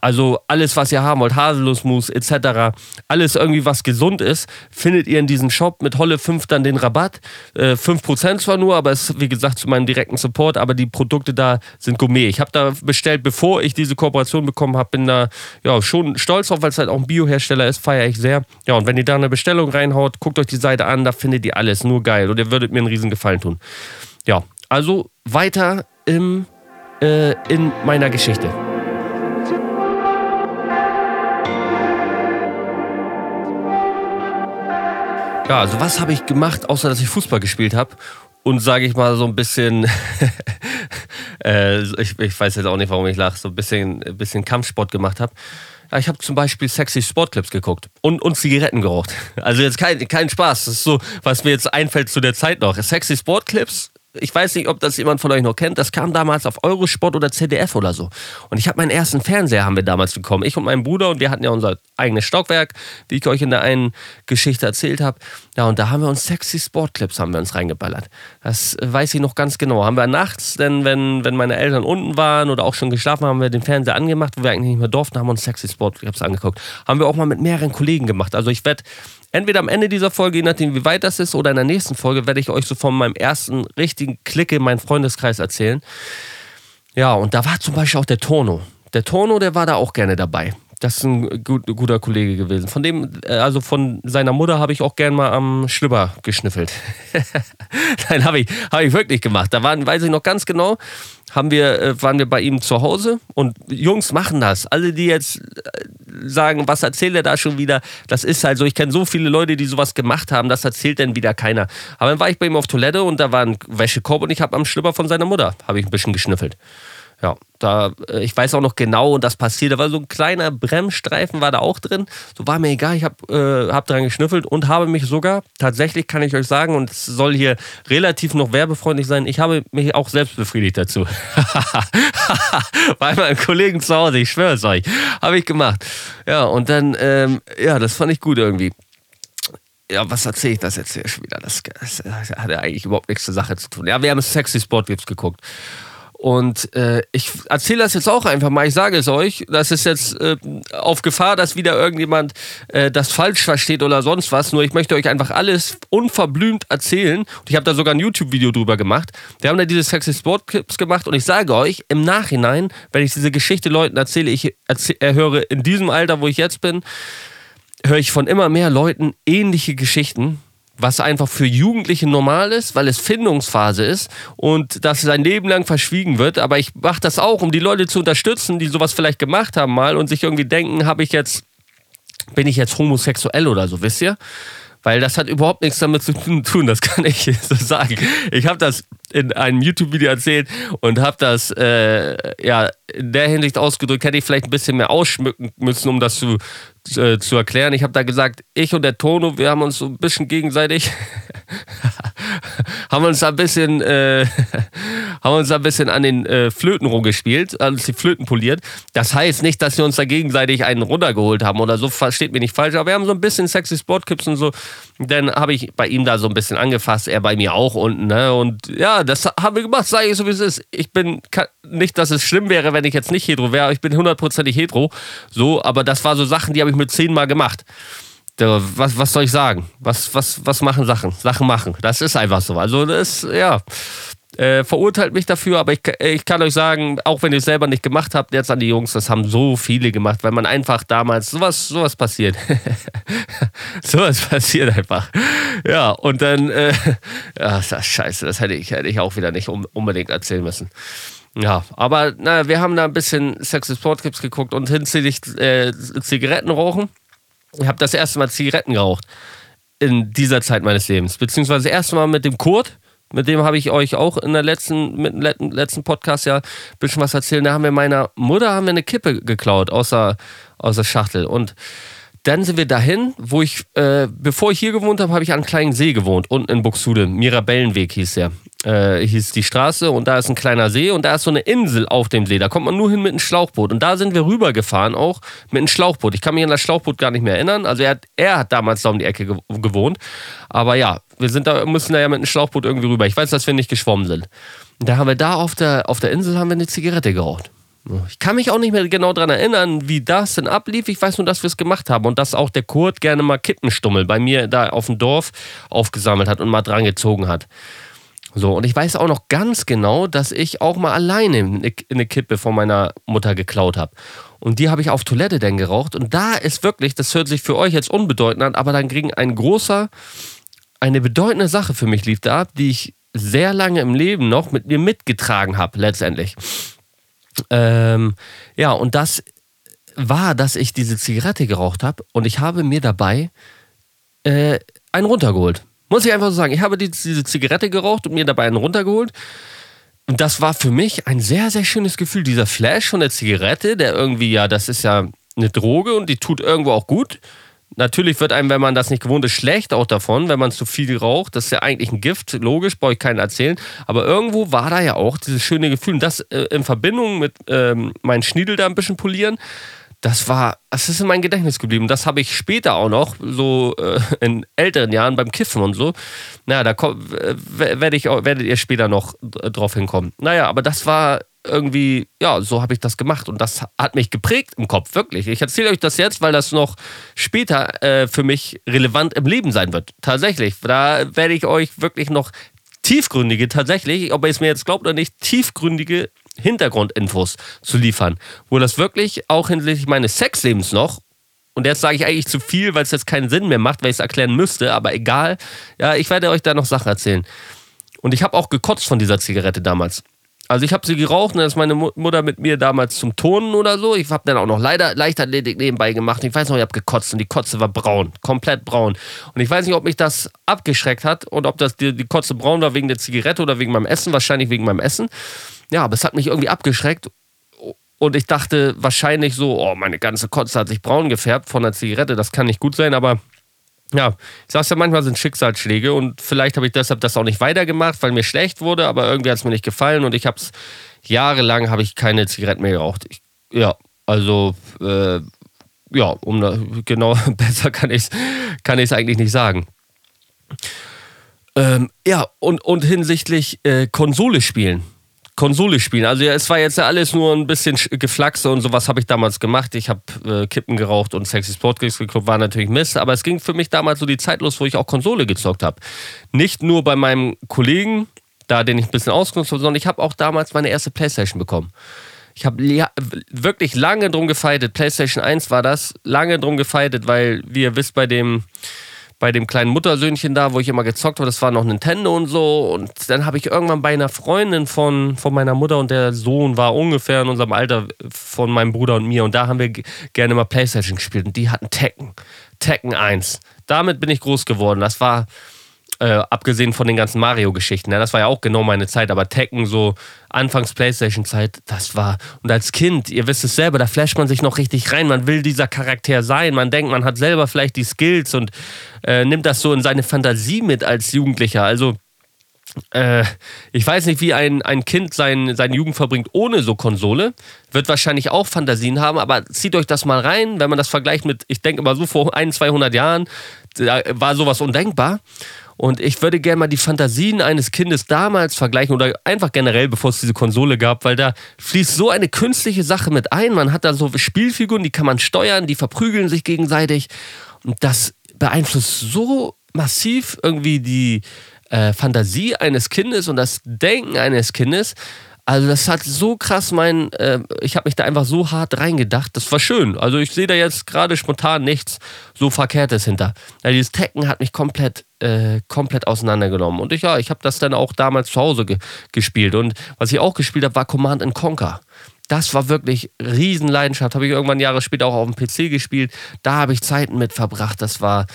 Also alles, was ihr haben wollt, Haselnussmus etc., alles irgendwie, was gesund ist, findet ihr in diesem Shop mit Holle 5 dann den Rabatt. Äh, 5% zwar nur, aber es ist wie gesagt zu meinem direkten Support, aber die Produkte da sind Gourmet. Ich habe da bestellt, bevor ich diese Kooperation bekommen habe, bin da ja schon stolz drauf, weil es halt auch ein Biohersteller ist, feiere ich sehr. Ja, und wenn ihr da eine Bestellung reinhaut, guckt euch die Seite an, da findet ihr alles, nur geil und ihr würdet mir einen riesen Gefallen tun. Ja, also weiter im, äh, in meiner Geschichte. Ja, also was habe ich gemacht, außer dass ich Fußball gespielt habe und sage ich mal so ein bisschen, äh, ich, ich, weiß jetzt auch nicht, warum ich lache, so ein bisschen, ein bisschen Kampfsport gemacht habe. Ja, ich habe zum Beispiel sexy Sportclips geguckt und, und Zigaretten geraucht. Also jetzt kein, kein Spaß, das ist so, was mir jetzt einfällt zu der Zeit noch. Sexy Sportclips ich weiß nicht, ob das jemand von euch noch kennt, das kam damals auf Eurosport oder ZDF oder so. Und ich habe meinen ersten Fernseher haben wir damals bekommen. Ich und mein Bruder und wir hatten ja unser eigenes Stockwerk, wie ich euch in der einen Geschichte erzählt habe. Ja, und da haben wir uns sexy Sportclips haben wir uns reingeballert. Das weiß ich noch ganz genau. Haben wir nachts, denn wenn, wenn meine Eltern unten waren oder auch schon geschlafen haben, wir den Fernseher angemacht, wo wir eigentlich nicht mehr durften, haben uns sexy Sportclips angeguckt. Haben wir auch mal mit mehreren Kollegen gemacht. Also ich werde entweder am Ende dieser Folge, je nachdem wie weit das ist, oder in der nächsten Folge werde ich euch so von meinem ersten richtigen Klick in meinen Freundeskreis erzählen. Ja, und da war zum Beispiel auch der Tono. Der Tono, der war da auch gerne dabei. Das ist ein gut, guter Kollege gewesen. Von dem, äh, also von seiner Mutter habe ich auch gern mal am Schlüpper geschniffelt. Nein, habe ich, hab ich wirklich gemacht. Da waren, weiß ich noch ganz genau, haben wir, äh, waren wir bei ihm zu Hause und Jungs machen das. Alle, die jetzt äh, sagen, was erzählt er da schon wieder, das ist halt so. Ich kenne so viele Leute, die sowas gemacht haben, das erzählt dann wieder keiner. Aber dann war ich bei ihm auf Toilette und da war ein Wäschekorb und ich habe am Schlüpper von seiner Mutter, habe ich ein bisschen geschnüffelt. Ja, da, äh, ich weiß auch noch genau, und das passiert. Da war so ein kleiner Bremsstreifen, war da auch drin. So war mir egal, ich habe äh, hab dran geschnüffelt und habe mich sogar, tatsächlich kann ich euch sagen, und es soll hier relativ noch werbefreundlich sein, ich habe mich auch selbst befriedigt dazu. Bei meinem Kollegen zu Hause, ich schwöre es euch. Habe ich gemacht. Ja, und dann, ähm, ja, das fand ich gut irgendwie. Ja, was erzähle ich das jetzt hier schon wieder? Das, das, das hat ja eigentlich überhaupt nichts zur Sache zu tun. Ja, wir haben Sexy Sport geguckt. Und äh, ich erzähle das jetzt auch einfach mal, ich sage es euch, das ist jetzt äh, auf Gefahr, dass wieder irgendjemand äh, das falsch versteht oder sonst was. Nur ich möchte euch einfach alles unverblümt erzählen. Und ich habe da sogar ein YouTube-Video drüber gemacht. Wir haben da diese Sexy Sport Clips gemacht und ich sage euch, im Nachhinein, wenn ich diese Geschichte Leuten erzähle, ich erzähle, höre in diesem Alter, wo ich jetzt bin, höre ich von immer mehr Leuten ähnliche Geschichten was einfach für Jugendliche normal ist, weil es Findungsphase ist und das sein Leben lang verschwiegen wird. Aber ich mache das auch, um die Leute zu unterstützen, die sowas vielleicht gemacht haben mal und sich irgendwie denken, habe ich jetzt, bin ich jetzt homosexuell oder so, wisst ihr? Weil das hat überhaupt nichts damit zu tun, das kann ich so sagen. Ich habe das in einem YouTube-Video erzählt und habe das äh, ja in der Hinsicht ausgedrückt, hätte ich vielleicht ein bisschen mehr ausschmücken müssen, um das zu, äh, zu erklären. Ich habe da gesagt, ich und der Tono, wir haben uns so ein bisschen gegenseitig haben uns ein bisschen äh, haben uns ein bisschen an den äh, Flöten rumgespielt, also die Flöten poliert. Das heißt nicht, dass wir uns da gegenseitig einen runtergeholt haben oder so, versteht mich nicht falsch, aber wir haben so ein bisschen sexy Sportclips und so. Dann habe ich bei ihm da so ein bisschen angefasst, er bei mir auch unten, ne? Und ja, das haben wir gemacht, sage ich so wie es ist. Ich bin nicht, dass es schlimm wäre, wenn ich jetzt nicht hetero wäre, ich bin hundertprozentig hetero, so, aber das war so Sachen, die habe ich mit zehnmal gemacht was, was soll ich sagen? Was, was, was machen Sachen? Sachen machen. Das ist einfach so. Also, das, ja. Äh, verurteilt mich dafür, aber ich, ich kann euch sagen, auch wenn ihr es selber nicht gemacht habt, jetzt an die Jungs, das haben so viele gemacht, weil man einfach damals sowas, sowas passiert. sowas passiert einfach. Ja, und dann, äh, ja, das ist scheiße, das hätte ich, hätte ich auch wieder nicht unbedingt erzählen müssen. Ja, aber na, wir haben da ein bisschen Sexy Sport Clips geguckt und hinsichtlich äh, Zigaretten rauchen. Ich habe das erste Mal Zigaretten geraucht in dieser Zeit meines Lebens. Beziehungsweise das erste Mal mit dem Kurt. Mit dem habe ich euch auch in der letzten, mit dem letzten Podcast ja ein bisschen was erzählt. Da haben wir meiner Mutter haben wir eine Kippe geklaut aus der, aus der Schachtel. Und dann sind wir dahin, wo ich, äh, bevor ich hier gewohnt habe, habe ich an einem kleinen See gewohnt, unten in Buxtehude. Mirabellenweg hieß der. Äh, hieß die Straße und da ist ein kleiner See und da ist so eine Insel auf dem See. Da kommt man nur hin mit einem Schlauchboot. Und da sind wir rübergefahren auch mit einem Schlauchboot. Ich kann mich an das Schlauchboot gar nicht mehr erinnern. Also er hat, er hat damals da um die Ecke gewohnt. Aber ja, wir sind da, müssen da ja mit einem Schlauchboot irgendwie rüber. Ich weiß, dass wir nicht geschwommen sind. Und da haben wir da auf der, auf der Insel haben wir eine Zigarette geraucht. Ich kann mich auch nicht mehr genau daran erinnern, wie das denn ablief. Ich weiß nur, dass wir es gemacht haben und dass auch der Kurt gerne mal Kippenstummel bei mir da auf dem Dorf aufgesammelt hat und mal dran gezogen hat. So, und ich weiß auch noch ganz genau, dass ich auch mal alleine eine Kippe von meiner Mutter geklaut habe. Und die habe ich auf Toilette dann geraucht. Und da ist wirklich, das hört sich für euch jetzt unbedeutend an, aber dann ging ein großer, eine bedeutende Sache für mich lief da ab, die ich sehr lange im Leben noch mit mir mitgetragen habe, letztendlich. Ähm, ja, und das war, dass ich diese Zigarette geraucht habe und ich habe mir dabei äh, einen runtergeholt. Muss ich einfach so sagen. Ich habe die, diese Zigarette geraucht und mir dabei einen runtergeholt. Und das war für mich ein sehr, sehr schönes Gefühl. Dieser Flash von der Zigarette, der irgendwie, ja, das ist ja eine Droge und die tut irgendwo auch gut. Natürlich wird einem, wenn man das nicht gewohnt ist, schlecht auch davon, wenn man zu viel raucht. Das ist ja eigentlich ein Gift, logisch, brauche ich keinen erzählen. Aber irgendwo war da ja auch dieses schöne Gefühl. Und das äh, in Verbindung mit ähm, meinen Schniedel da ein bisschen polieren, das war, das ist in meinem Gedächtnis geblieben. Das habe ich später auch noch, so äh, in älteren Jahren beim Kiffen und so. Naja, da äh, werde ich, werdet ihr später noch drauf hinkommen. Naja, aber das war irgendwie, ja, so habe ich das gemacht und das hat mich geprägt im Kopf, wirklich. Ich erzähle euch das jetzt, weil das noch später äh, für mich relevant im Leben sein wird. Tatsächlich. Da werde ich euch wirklich noch tiefgründige, tatsächlich, ob ihr es mir jetzt glaubt oder nicht, tiefgründige Hintergrundinfos zu liefern. Wo das wirklich auch hinsichtlich meines Sexlebens noch und jetzt sage ich eigentlich zu viel, weil es jetzt keinen Sinn mehr macht, weil ich es erklären müsste, aber egal. Ja, ich werde euch da noch Sachen erzählen. Und ich habe auch gekotzt von dieser Zigarette damals. Also ich habe sie geraucht dann ist meine Mutter mit mir damals zum Turnen oder so. Ich habe dann auch noch leider Leichtathletik nebenbei gemacht. Ich weiß noch, ich habe gekotzt und die Kotze war braun, komplett braun. Und ich weiß nicht, ob mich das abgeschreckt hat und ob das die, die Kotze braun war wegen der Zigarette oder wegen meinem Essen. Wahrscheinlich wegen meinem Essen. Ja, aber es hat mich irgendwie abgeschreckt. Und ich dachte wahrscheinlich so, oh, meine ganze Kotze hat sich braun gefärbt von der Zigarette. Das kann nicht gut sein, aber ja, ich sag's ja, manchmal sind Schicksalsschläge und vielleicht habe ich deshalb das auch nicht weitergemacht, weil mir schlecht wurde, aber irgendwie hat es mir nicht gefallen und ich habe es jahrelang habe ich keine Zigaretten mehr geraucht. Ich, ja, also äh, ja, um genau besser kann ich es kann eigentlich nicht sagen. Ähm, ja, und, und hinsichtlich äh, Konsole spielen. Konsole spielen. Also ja, es war jetzt alles nur ein bisschen Geflaxe und sowas habe ich damals gemacht. Ich habe äh, Kippen geraucht und Sexy Sport geguckt, war natürlich Mist. Aber es ging für mich damals so die Zeit los, wo ich auch Konsole gezockt habe. Nicht nur bei meinem Kollegen, da den ich ein bisschen ausgenutzt habe, sondern ich habe auch damals meine erste Playstation bekommen. Ich habe ja, wirklich lange drum gefeitet. PlayStation 1 war das. Lange drum gefeitet, weil, wie ihr wisst, bei dem bei dem kleinen Muttersöhnchen da, wo ich immer gezockt habe, das war noch Nintendo und so. Und dann habe ich irgendwann bei einer Freundin von, von meiner Mutter und der Sohn war ungefähr in unserem Alter von meinem Bruder und mir. Und da haben wir gerne mal Playstation gespielt. Und die hatten Tekken. Tekken 1. Damit bin ich groß geworden. Das war, äh, abgesehen von den ganzen Mario-Geschichten. Ja, das war ja auch genau meine Zeit, aber Tekken, so Anfangs Playstation-Zeit, das war. Und als Kind, ihr wisst es selber, da flasht man sich noch richtig rein. Man will dieser Charakter sein. Man denkt, man hat selber vielleicht die Skills und äh, nimmt das so in seine Fantasie mit als Jugendlicher. Also. Äh, ich weiß nicht, wie ein, ein Kind sein, seine Jugend verbringt ohne so Konsole. Wird wahrscheinlich auch Fantasien haben, aber zieht euch das mal rein, wenn man das vergleicht mit, ich denke mal so vor ein, 200 Jahren, war sowas undenkbar. Und ich würde gerne mal die Fantasien eines Kindes damals vergleichen oder einfach generell, bevor es diese Konsole gab, weil da fließt so eine künstliche Sache mit ein. Man hat da so Spielfiguren, die kann man steuern, die verprügeln sich gegenseitig. Und das beeinflusst so massiv irgendwie die äh, Fantasie eines Kindes und das Denken eines Kindes. Also das hat so krass mein, äh, ich habe mich da einfach so hart reingedacht. Das war schön. Also ich sehe da jetzt gerade spontan nichts so Verkehrtes hinter. Ja, dieses Tekken hat mich komplett, äh, komplett auseinandergenommen. Und ich, ja, ich habe das dann auch damals zu Hause ge gespielt. Und was ich auch gespielt habe, war Command Conquer. Das war wirklich Riesenleidenschaft. Habe ich irgendwann Jahre später auch auf dem PC gespielt. Da habe ich Zeiten mit verbracht. Das war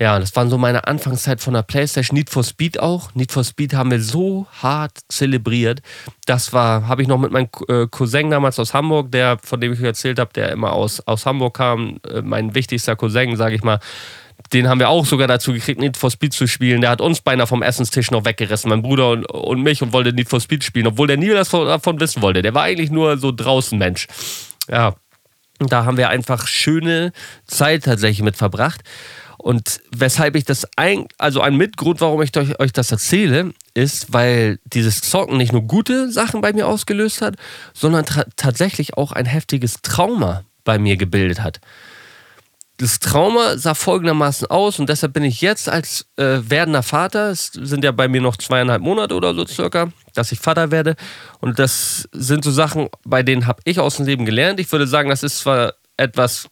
ja, das waren so meine Anfangszeit von der Playstation. Need for Speed auch. Need for Speed haben wir so hart zelebriert. Das war, habe ich noch mit meinem äh, Cousin damals aus Hamburg, der, von dem ich euch erzählt habe, der immer aus, aus Hamburg kam, äh, mein wichtigster Cousin, sage ich mal. Den haben wir auch sogar dazu gekriegt, Need for Speed zu spielen. Der hat uns beinahe vom Essenstisch noch weggerissen, mein Bruder und, und mich, und wollte Need for Speed spielen, obwohl der nie was davon wissen wollte. Der war eigentlich nur so draußen Mensch. Ja, da haben wir einfach schöne Zeit tatsächlich mit verbracht. Und weshalb ich das ein, also ein Mitgrund, warum ich euch das erzähle, ist, weil dieses Zocken nicht nur gute Sachen bei mir ausgelöst hat, sondern tatsächlich auch ein heftiges Trauma bei mir gebildet hat. Das Trauma sah folgendermaßen aus und deshalb bin ich jetzt als äh, werdender Vater, es sind ja bei mir noch zweieinhalb Monate oder so circa, dass ich Vater werde. Und das sind so Sachen, bei denen habe ich aus dem Leben gelernt. Ich würde sagen, das ist zwar etwas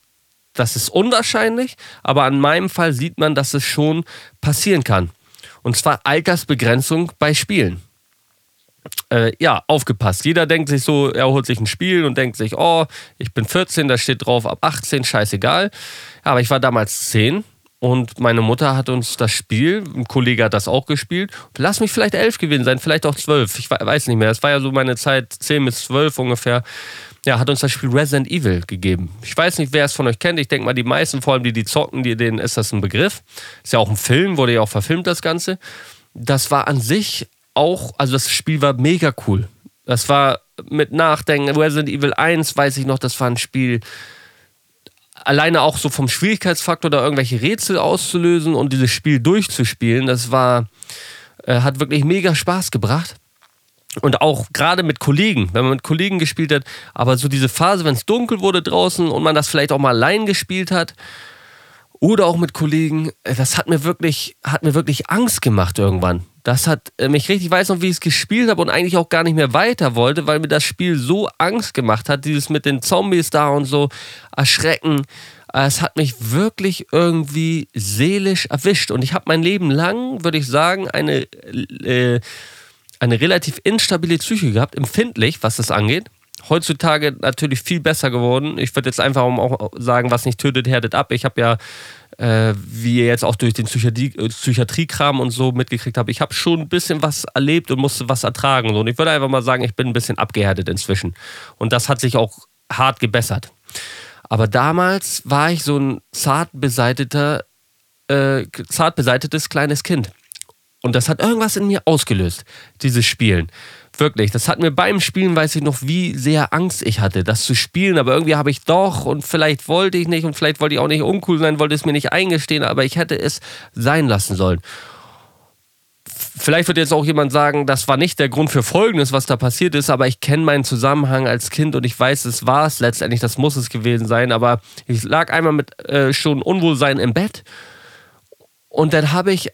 das ist unwahrscheinlich, aber an meinem Fall sieht man, dass es schon passieren kann. Und zwar Altersbegrenzung bei Spielen. Äh, ja, aufgepasst. Jeder denkt sich so, er holt sich ein Spiel und denkt sich, oh, ich bin 14, da steht drauf ab 18, scheißegal. Ja, aber ich war damals 10 und meine Mutter hat uns das Spiel, ein Kollege hat das auch gespielt. Lass mich vielleicht 11 gewesen sein, vielleicht auch 12. Ich weiß nicht mehr. Das war ja so meine Zeit 10 bis 12 ungefähr ja, hat uns das Spiel Resident Evil gegeben. Ich weiß nicht, wer es von euch kennt. Ich denke mal, die meisten, vor allem die, die zocken, die, denen ist das ein Begriff. Ist ja auch ein Film, wurde ja auch verfilmt, das Ganze. Das war an sich auch, also das Spiel war mega cool. Das war mit Nachdenken. Resident Evil 1 weiß ich noch, das war ein Spiel, alleine auch so vom Schwierigkeitsfaktor da irgendwelche Rätsel auszulösen und dieses Spiel durchzuspielen, das war, äh, hat wirklich mega Spaß gebracht. Und auch gerade mit Kollegen, wenn man mit Kollegen gespielt hat, aber so diese Phase, wenn es dunkel wurde draußen und man das vielleicht auch mal allein gespielt hat oder auch mit Kollegen, äh, das hat mir wirklich, hat mir wirklich Angst gemacht irgendwann. Das hat äh, mich richtig, ich weiß noch, wie ich es gespielt habe und eigentlich auch gar nicht mehr weiter wollte, weil mir das Spiel so Angst gemacht hat, dieses mit den Zombies da und so erschrecken. Äh, es hat mich wirklich irgendwie seelisch erwischt und ich habe mein Leben lang, würde ich sagen, eine äh, eine relativ instabile Psyche gehabt, empfindlich, was das angeht. Heutzutage natürlich viel besser geworden. Ich würde jetzt einfach auch sagen, was nicht tötet, härtet ab. Ich habe ja, äh, wie ihr jetzt auch durch den Psychiatrie, Psychiatriekram und so mitgekriegt habt, ich habe schon ein bisschen was erlebt und musste was ertragen. Und ich würde einfach mal sagen, ich bin ein bisschen abgehärtet inzwischen. Und das hat sich auch hart gebessert. Aber damals war ich so ein zart beseiteter, äh, zart beseitetes kleines Kind. Und das hat irgendwas in mir ausgelöst, dieses Spielen. Wirklich, das hat mir beim Spielen, weiß ich noch, wie sehr Angst ich hatte, das zu spielen. Aber irgendwie habe ich doch und vielleicht wollte ich nicht und vielleicht wollte ich auch nicht uncool sein, wollte es mir nicht eingestehen, aber ich hätte es sein lassen sollen. Vielleicht wird jetzt auch jemand sagen, das war nicht der Grund für Folgendes, was da passiert ist, aber ich kenne meinen Zusammenhang als Kind und ich weiß, es war es letztendlich, das muss es gewesen sein. Aber ich lag einmal mit äh, schon Unwohlsein im Bett und dann habe ich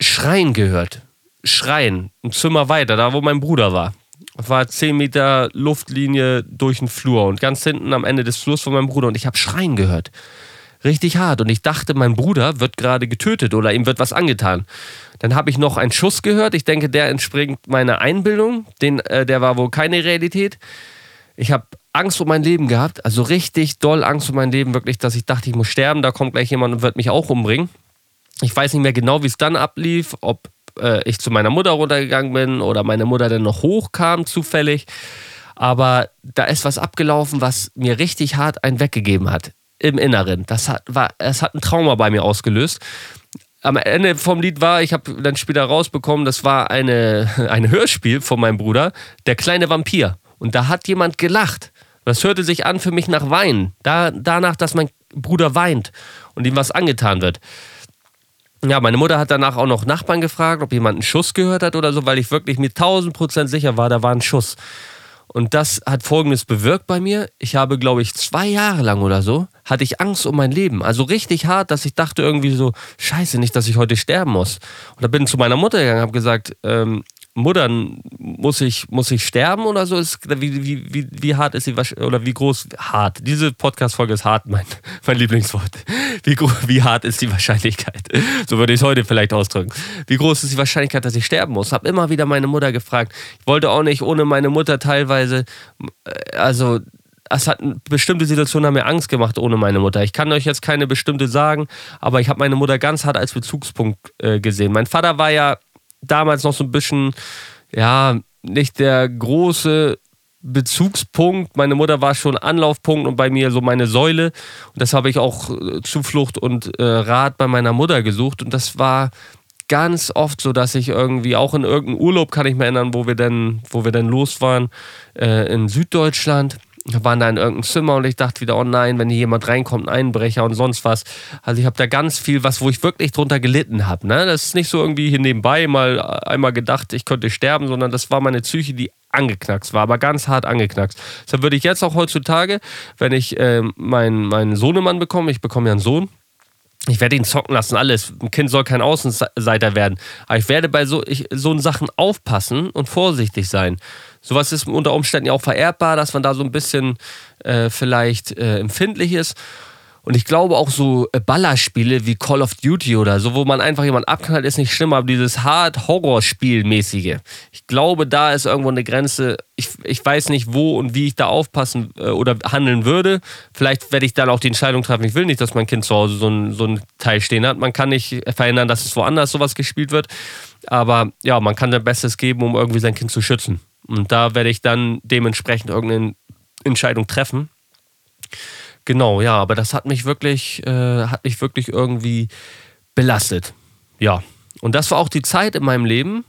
Schreien gehört. Schreien, ein Zimmer weiter, da wo mein Bruder war. War 10 Meter Luftlinie durch den Flur und ganz hinten am Ende des Flurs von meinem Bruder und ich habe Schreien gehört richtig hart. Und ich dachte, mein Bruder wird gerade getötet oder ihm wird was angetan. Dann habe ich noch einen Schuss gehört. Ich denke, der entspringt meiner Einbildung. Den, äh, der war wohl keine Realität. Ich habe Angst um mein Leben gehabt. Also richtig doll Angst um mein Leben. Wirklich, dass ich dachte, ich muss sterben. Da kommt gleich jemand und wird mich auch umbringen. Ich weiß nicht mehr genau, wie es dann ablief. Ob äh, ich zu meiner Mutter runtergegangen bin oder meine Mutter dann noch hochkam zufällig. Aber da ist was abgelaufen, was mir richtig hart einen weggegeben hat im Inneren. Das hat, war, es hat ein Trauma bei mir ausgelöst. Am Ende vom Lied war, ich habe dann später rausbekommen, das war eine, ein Hörspiel von meinem Bruder, Der kleine Vampir. Und da hat jemand gelacht. Das hörte sich an für mich nach Weinen. Da, danach, dass mein Bruder weint und ihm was angetan wird. Ja, meine Mutter hat danach auch noch Nachbarn gefragt, ob jemand einen Schuss gehört hat oder so, weil ich wirklich mir 1000 Prozent sicher war, da war ein Schuss. Und das hat Folgendes bewirkt bei mir. Ich habe, glaube ich, zwei Jahre lang oder so, hatte ich Angst um mein Leben. Also richtig hart, dass ich dachte irgendwie so, scheiße, nicht, dass ich heute sterben muss. Und da bin ich zu meiner Mutter gegangen, habe gesagt, ähm, Mutter, muss ich, muss ich sterben oder so? Ist, wie, wie, wie, wie hart ist sie, oder wie groß, hart, diese Podcast-Folge ist hart, mein, mein Lieblingswort. Wie, wie hart ist die Wahrscheinlichkeit? So würde ich es heute vielleicht ausdrücken. Wie groß ist die Wahrscheinlichkeit, dass ich sterben muss? Habe immer wieder meine Mutter gefragt. Ich wollte auch nicht ohne meine Mutter teilweise, äh, also es hat bestimmte Situationen haben mir Angst gemacht ohne meine Mutter. Ich kann euch jetzt keine bestimmte sagen, aber ich habe meine Mutter ganz hart als Bezugspunkt äh, gesehen. Mein Vater war ja damals noch so ein bisschen, ja, nicht der große Bezugspunkt. Meine Mutter war schon Anlaufpunkt und bei mir so meine Säule. Und das habe ich auch äh, Zuflucht und äh, Rat bei meiner Mutter gesucht. Und das war ganz oft so, dass ich irgendwie auch in irgendeinem Urlaub kann ich mich erinnern, wo wir denn, wo wir denn los waren, äh, in Süddeutschland waren da in irgendeinem Zimmer und ich dachte wieder, oh nein, wenn hier jemand reinkommt, ein Einbrecher und sonst was. Also ich habe da ganz viel, was, wo ich wirklich drunter gelitten habe. Ne? Das ist nicht so irgendwie hier nebenbei mal einmal gedacht, ich könnte sterben, sondern das war meine Psyche, die angeknackst war, aber ganz hart angeknackst. Deshalb würde ich jetzt auch heutzutage, wenn ich äh, meinen, meinen Sohnemann bekomme, ich bekomme ja einen Sohn, ich werde ihn zocken lassen, alles. Ein Kind soll kein Außenseiter werden. Aber ich werde bei so, ich, so Sachen aufpassen und vorsichtig sein. Sowas ist unter Umständen ja auch vererbbar, dass man da so ein bisschen äh, vielleicht äh, empfindlich ist. Und ich glaube auch so äh, Ballerspiele wie Call of Duty oder so, wo man einfach jemand abknallt, ist nicht schlimm, aber dieses Hard-Horror-Spiel-mäßige. Ich glaube, da ist irgendwo eine Grenze. Ich, ich weiß nicht, wo und wie ich da aufpassen äh, oder handeln würde. Vielleicht werde ich dann auch die Entscheidung treffen, ich will nicht, dass mein Kind zu Hause so ein, so ein Teil stehen hat. Man kann nicht verhindern, dass es woanders sowas gespielt wird. Aber ja, man kann sein Bestes geben, um irgendwie sein Kind zu schützen. Und da werde ich dann dementsprechend irgendeine Entscheidung treffen. Genau, ja, aber das hat mich wirklich, äh, hat mich wirklich irgendwie belastet. Ja. Und das war auch die Zeit in meinem Leben.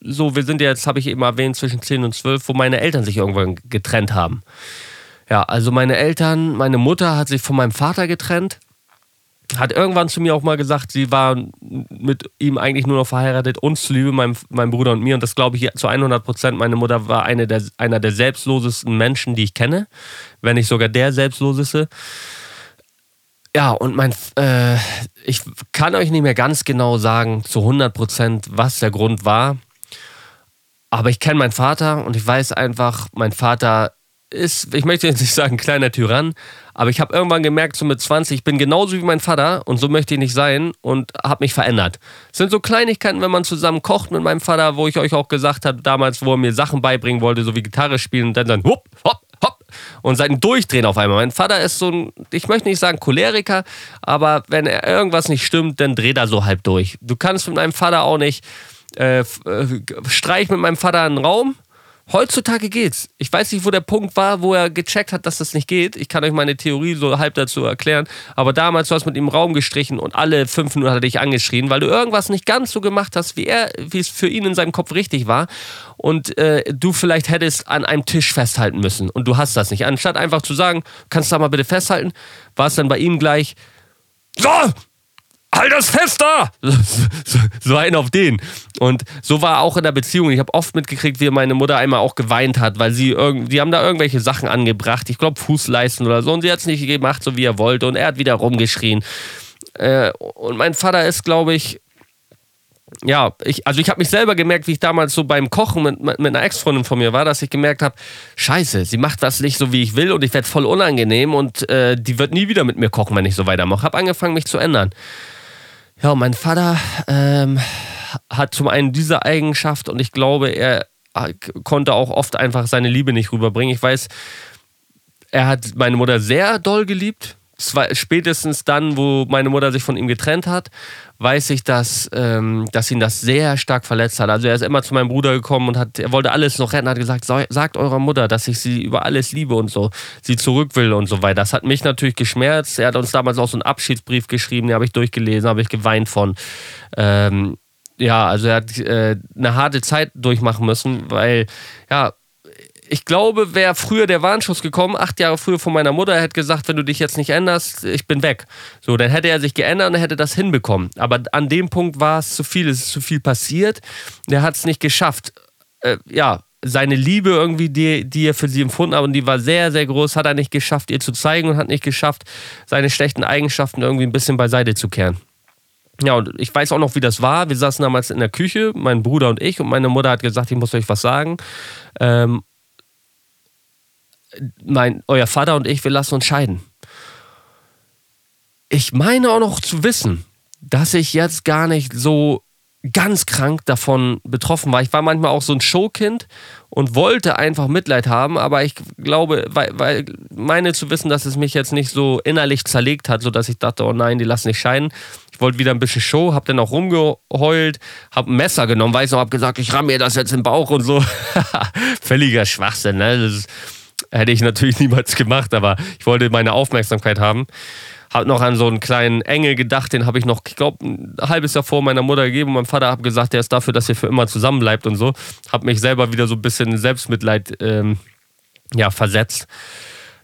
So, wir sind ja jetzt, habe ich eben erwähnt, zwischen 10 und 12, wo meine Eltern sich irgendwann getrennt haben. Ja, also meine Eltern, meine Mutter hat sich von meinem Vater getrennt hat irgendwann zu mir auch mal gesagt, sie war mit ihm eigentlich nur noch verheiratet, uns zuliebe, meinem, meinem Bruder und mir. Und das glaube ich zu 100 Prozent. Meine Mutter war eine der, einer der selbstlosesten Menschen, die ich kenne, wenn nicht sogar der selbstloseste. Ja, und mein, äh, ich kann euch nicht mehr ganz genau sagen, zu 100 Prozent, was der Grund war. Aber ich kenne meinen Vater und ich weiß einfach, mein Vater ist, ich möchte jetzt nicht sagen, kleiner Tyrann, aber ich habe irgendwann gemerkt, so mit 20, ich bin genauso wie mein Vater und so möchte ich nicht sein und habe mich verändert. Es sind so Kleinigkeiten, wenn man zusammen kocht mit meinem Vater, wo ich euch auch gesagt habe, damals, wo er mir Sachen beibringen wollte, so wie Gitarre spielen und dann dann hopp, hopp, hopp und seinen Durchdrehen auf einmal. Mein Vater ist so ein, ich möchte nicht sagen Choleriker, aber wenn er irgendwas nicht stimmt, dann dreht er so halb durch. Du kannst mit meinem Vater auch nicht äh, äh streich mit meinem Vater einen Raum Heutzutage geht's. Ich weiß nicht, wo der Punkt war, wo er gecheckt hat, dass das nicht geht. Ich kann euch meine Theorie so halb dazu erklären. Aber damals, du hast mit ihm Raum gestrichen und alle fünf Minuten hat er dich angeschrien, weil du irgendwas nicht ganz so gemacht hast, wie er, wie es für ihn in seinem Kopf richtig war. Und äh, du vielleicht hättest an einem Tisch festhalten müssen. Und du hast das nicht. Anstatt einfach zu sagen, kannst du da mal bitte festhalten, war es dann bei ihm gleich, so, halt das fester! So, so ein auf den. Und so war auch in der Beziehung. Ich habe oft mitgekriegt, wie meine Mutter einmal auch geweint hat, weil sie irgend, haben da irgendwelche Sachen angebracht. Ich glaube Fußleisten oder so. Und sie hat es nicht gemacht, so wie er wollte. Und er hat wieder rumgeschrien. Äh, und mein Vater ist, glaube ich, ja, ich, also ich habe mich selber gemerkt, wie ich damals so beim Kochen mit, mit einer Ex-Freundin von mir war, dass ich gemerkt habe, scheiße, sie macht was nicht so, wie ich will und ich werde voll unangenehm und äh, die wird nie wieder mit mir kochen, wenn ich so weitermache. Habe angefangen, mich zu ändern. Ja, mein Vater ähm, hat zum einen diese Eigenschaft und ich glaube, er äh, konnte auch oft einfach seine Liebe nicht rüberbringen. Ich weiß, er hat meine Mutter sehr doll geliebt. Spätestens dann, wo meine Mutter sich von ihm getrennt hat, weiß ich, dass, ähm, dass ihn das sehr stark verletzt hat. Also er ist immer zu meinem Bruder gekommen und hat, er wollte alles noch retten, hat gesagt, sagt eurer Mutter, dass ich sie über alles liebe und so, sie zurück will und so weiter. Das hat mich natürlich geschmerzt. Er hat uns damals auch so einen Abschiedsbrief geschrieben, den habe ich durchgelesen, habe ich geweint von. Ähm, ja, also er hat äh, eine harte Zeit durchmachen müssen, weil, ja, ich glaube, wäre früher der Warnschuss gekommen, acht Jahre früher von meiner Mutter, er hätte gesagt, wenn du dich jetzt nicht änderst, ich bin weg. So, dann hätte er sich geändert und hätte das hinbekommen. Aber an dem Punkt war es zu viel, es ist zu viel passiert. Der hat es nicht geschafft. Äh, ja, seine Liebe irgendwie, die, die er für sie empfunden hat, und die war sehr, sehr groß, hat er nicht geschafft, ihr zu zeigen und hat nicht geschafft, seine schlechten Eigenschaften irgendwie ein bisschen beiseite zu kehren. Ja, und ich weiß auch noch, wie das war. Wir saßen damals in der Küche, mein Bruder und ich, und meine Mutter hat gesagt, ich muss euch was sagen. Ähm, mein, euer Vater und ich, wir lassen uns scheiden. Ich meine auch noch zu wissen, dass ich jetzt gar nicht so ganz krank davon betroffen war. Ich war manchmal auch so ein Showkind und wollte einfach Mitleid haben, aber ich glaube, weil, weil meine zu wissen, dass es mich jetzt nicht so innerlich zerlegt hat, sodass ich dachte, oh nein, die lassen nicht scheiden. Ich wollte wieder ein bisschen Show, hab dann auch rumgeheult, hab ein Messer genommen, weiß noch, hab gesagt, ich ramm mir das jetzt im Bauch und so. Völliger Schwachsinn, ne? Das ist, Hätte ich natürlich niemals gemacht, aber ich wollte meine Aufmerksamkeit haben. Hab noch an so einen kleinen Engel gedacht, den habe ich noch, ich glaube, ein halbes Jahr vor meiner Mutter gegeben. Und mein Vater hat gesagt, der ist dafür, dass er für immer zusammenbleibt und so. Hab mich selber wieder so ein bisschen Selbstmitleid ähm, ja, versetzt.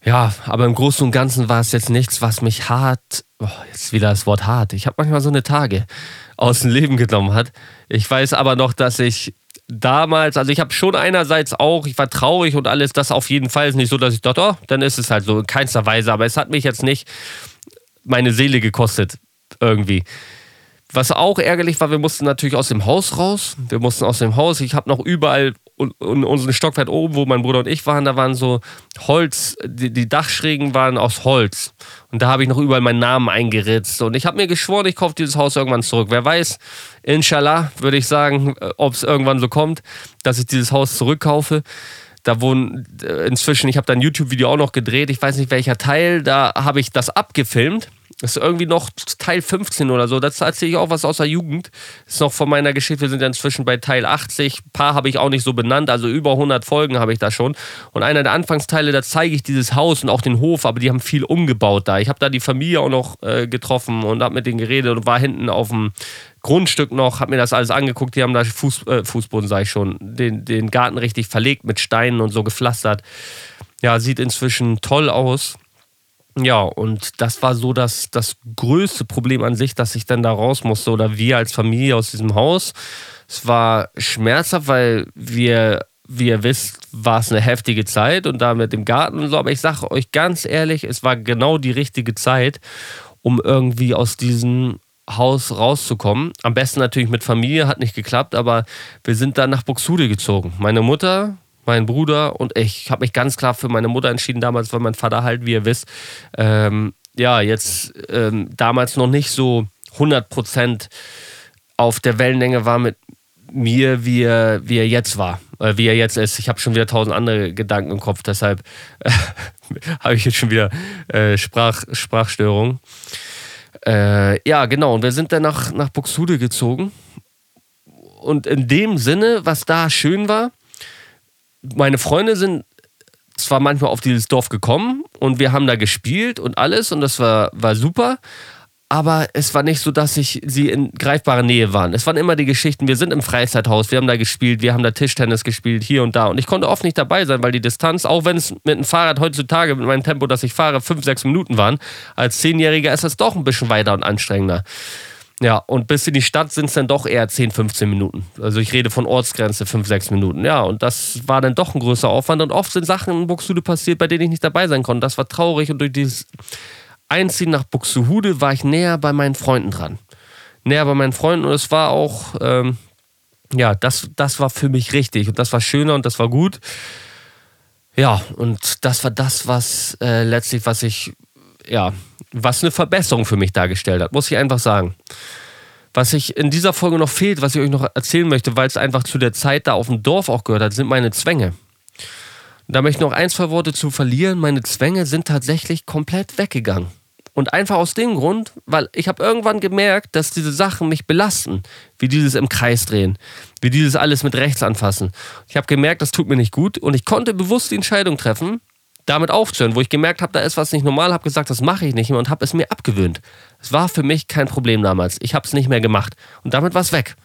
Ja, aber im Großen und Ganzen war es jetzt nichts, was mich hart, oh, jetzt wieder das Wort hart, ich habe manchmal so eine Tage aus dem Leben genommen hat. Ich weiß aber noch, dass ich damals, also ich habe schon einerseits auch, ich war traurig und alles, das auf jeden Fall ist nicht so, dass ich dachte, oh, dann ist es halt so, in keinster Weise, aber es hat mich jetzt nicht meine Seele gekostet, irgendwie. Was auch ärgerlich war, wir mussten natürlich aus dem Haus raus. Wir mussten aus dem Haus. Ich habe noch überall in unseren Stockwerk oben, wo mein Bruder und ich waren, da waren so Holz, die, die Dachschrägen waren aus Holz. Und da habe ich noch überall meinen Namen eingeritzt. Und ich habe mir geschworen, ich kaufe dieses Haus irgendwann zurück. Wer weiß, inshallah, würde ich sagen, äh, ob es irgendwann so kommt, dass ich dieses Haus zurückkaufe. Da wohnen äh, inzwischen, ich habe da ein YouTube-Video auch noch gedreht, ich weiß nicht welcher Teil, da habe ich das abgefilmt das ist irgendwie noch Teil 15 oder so. Das erzähle ich auch was aus der Jugend. Das ist noch von meiner Geschichte. Wir sind ja inzwischen bei Teil 80. Ein paar habe ich auch nicht so benannt. Also über 100 Folgen habe ich da schon. Und einer der Anfangsteile, da zeige ich dieses Haus und auch den Hof. Aber die haben viel umgebaut da. Ich habe da die Familie auch noch äh, getroffen und habe mit denen geredet und war hinten auf dem Grundstück noch, habe mir das alles angeguckt. Die haben da Fuß, äh, Fußboden, sage ich schon, den, den Garten richtig verlegt mit Steinen und so gepflastert. Ja, sieht inzwischen toll aus. Ja, und das war so das, das größte Problem an sich, dass ich dann da raus musste oder wir als Familie aus diesem Haus. Es war schmerzhaft, weil wir, wie ihr wisst, war es eine heftige Zeit und da mit dem Garten und so. Aber ich sage euch ganz ehrlich, es war genau die richtige Zeit, um irgendwie aus diesem Haus rauszukommen. Am besten natürlich mit Familie, hat nicht geklappt, aber wir sind dann nach Buxude gezogen. Meine Mutter, mein Bruder und ich. Habe mich ganz klar für meine Mutter entschieden damals, weil mein Vater halt, wie ihr wisst, ähm, ja, jetzt ähm, damals noch nicht so 100% auf der Wellenlänge war mit mir, wie er, wie er jetzt war, äh, wie er jetzt ist. Ich habe schon wieder tausend andere Gedanken im Kopf, deshalb äh, habe ich jetzt schon wieder äh, Sprach, Sprachstörungen. Äh, ja, genau, und wir sind dann nach, nach Buxtehude gezogen. Und in dem Sinne, was da schön war, meine Freunde sind zwar manchmal auf dieses Dorf gekommen und wir haben da gespielt und alles und das war, war super, aber es war nicht so, dass ich sie in greifbarer Nähe waren. Es waren immer die Geschichten, wir sind im Freizeithaus, wir haben da gespielt, wir haben da Tischtennis gespielt, hier und da. Und ich konnte oft nicht dabei sein, weil die Distanz, auch wenn es mit dem Fahrrad heutzutage, mit meinem Tempo, das ich fahre, fünf, sechs Minuten waren, als Zehnjähriger ist das doch ein bisschen weiter und anstrengender. Ja, und bis in die Stadt sind es dann doch eher 10, 15 Minuten. Also ich rede von Ortsgrenze 5, 6 Minuten. Ja, und das war dann doch ein größer Aufwand. Und oft sind Sachen in Buxtehude passiert, bei denen ich nicht dabei sein konnte. Das war traurig. Und durch dieses Einziehen nach Buxtehude war ich näher bei meinen Freunden dran. Näher bei meinen Freunden. Und es war auch, ähm, ja, das, das war für mich richtig. Und das war schöner und das war gut. Ja, und das war das, was äh, letztlich, was ich, ja, was eine Verbesserung für mich dargestellt hat, muss ich einfach sagen. Was ich in dieser Folge noch fehlt, was ich euch noch erzählen möchte, weil es einfach zu der Zeit da auf dem Dorf auch gehört hat, sind meine Zwänge. Da möchte ich noch ein, zwei Worte zu verlieren. Meine Zwänge sind tatsächlich komplett weggegangen. Und einfach aus dem Grund, weil ich habe irgendwann gemerkt, dass diese Sachen mich belasten, wie dieses im Kreis drehen, wie dieses alles mit rechts anfassen. Ich habe gemerkt, das tut mir nicht gut und ich konnte bewusst die Entscheidung treffen, damit aufzuhören, wo ich gemerkt habe, da ist was nicht normal, habe gesagt, das mache ich nicht mehr und habe es mir abgewöhnt. Es war für mich kein Problem damals. Ich habe es nicht mehr gemacht und damit war es weg.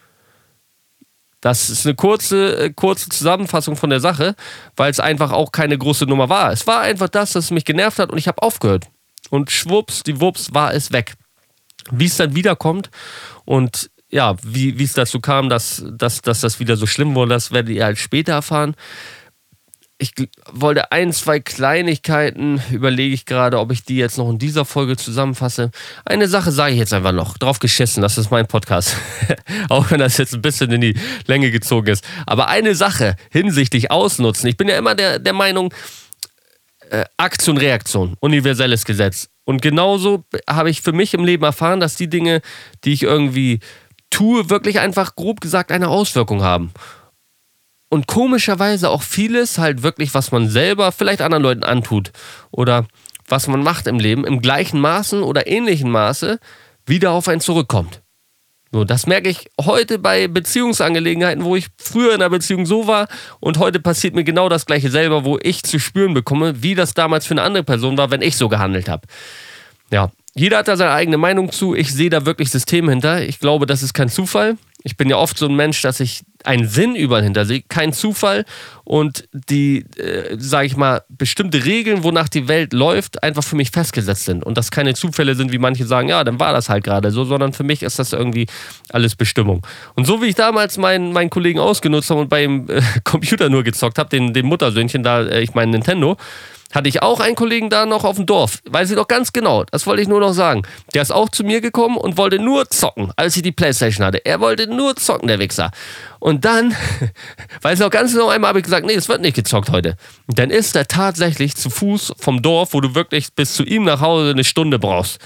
Das ist eine kurze, äh, kurze Zusammenfassung von der Sache, weil es einfach auch keine große Nummer war. Es war einfach das, das mich genervt hat und ich habe aufgehört. Und schwupps, die Wups war es weg. Wie es dann wiederkommt und ja, wie es dazu kam, dass, dass, dass das wieder so schlimm wurde, das werdet ihr halt später erfahren ich wollte ein, zwei Kleinigkeiten, überlege ich gerade, ob ich die jetzt noch in dieser Folge zusammenfasse. Eine Sache sage ich jetzt einfach noch, drauf geschissen, das ist mein Podcast. Auch wenn das jetzt ein bisschen in die Länge gezogen ist. Aber eine Sache hinsichtlich Ausnutzen. Ich bin ja immer der, der Meinung, äh, Aktion, Reaktion, universelles Gesetz. Und genauso habe ich für mich im Leben erfahren, dass die Dinge, die ich irgendwie tue, wirklich einfach grob gesagt eine Auswirkung haben und komischerweise auch vieles halt wirklich, was man selber vielleicht anderen Leuten antut oder was man macht im Leben, im gleichen Maßen oder ähnlichen Maße wieder auf einen zurückkommt. So, das merke ich heute bei Beziehungsangelegenheiten, wo ich früher in einer Beziehung so war und heute passiert mir genau das gleiche selber, wo ich zu spüren bekomme, wie das damals für eine andere Person war, wenn ich so gehandelt habe. Ja, jeder hat da seine eigene Meinung zu. Ich sehe da wirklich System hinter. Ich glaube, das ist kein Zufall. Ich bin ja oft so ein Mensch, dass ich einen Sinn überall hinter sehe, kein Zufall und die, äh, sage ich mal, bestimmte Regeln, wonach die Welt läuft, einfach für mich festgesetzt sind und das keine Zufälle sind, wie manche sagen, ja, dann war das halt gerade so, sondern für mich ist das irgendwie alles Bestimmung. Und so wie ich damals meinen, meinen Kollegen ausgenutzt habe und bei dem äh, Computer nur gezockt habe, den, den Muttersöhnchen da, äh, ich meine Nintendo, hatte ich auch einen Kollegen da noch auf dem Dorf. Weiß ich doch ganz genau. Das wollte ich nur noch sagen. Der ist auch zu mir gekommen und wollte nur zocken, als ich die Playstation hatte. Er wollte nur zocken, der Wichser. Und dann, weiß ich noch ganz genau, einmal habe ich gesagt, nee, es wird nicht gezockt heute. Und dann ist er tatsächlich zu Fuß vom Dorf, wo du wirklich bis zu ihm nach Hause eine Stunde brauchst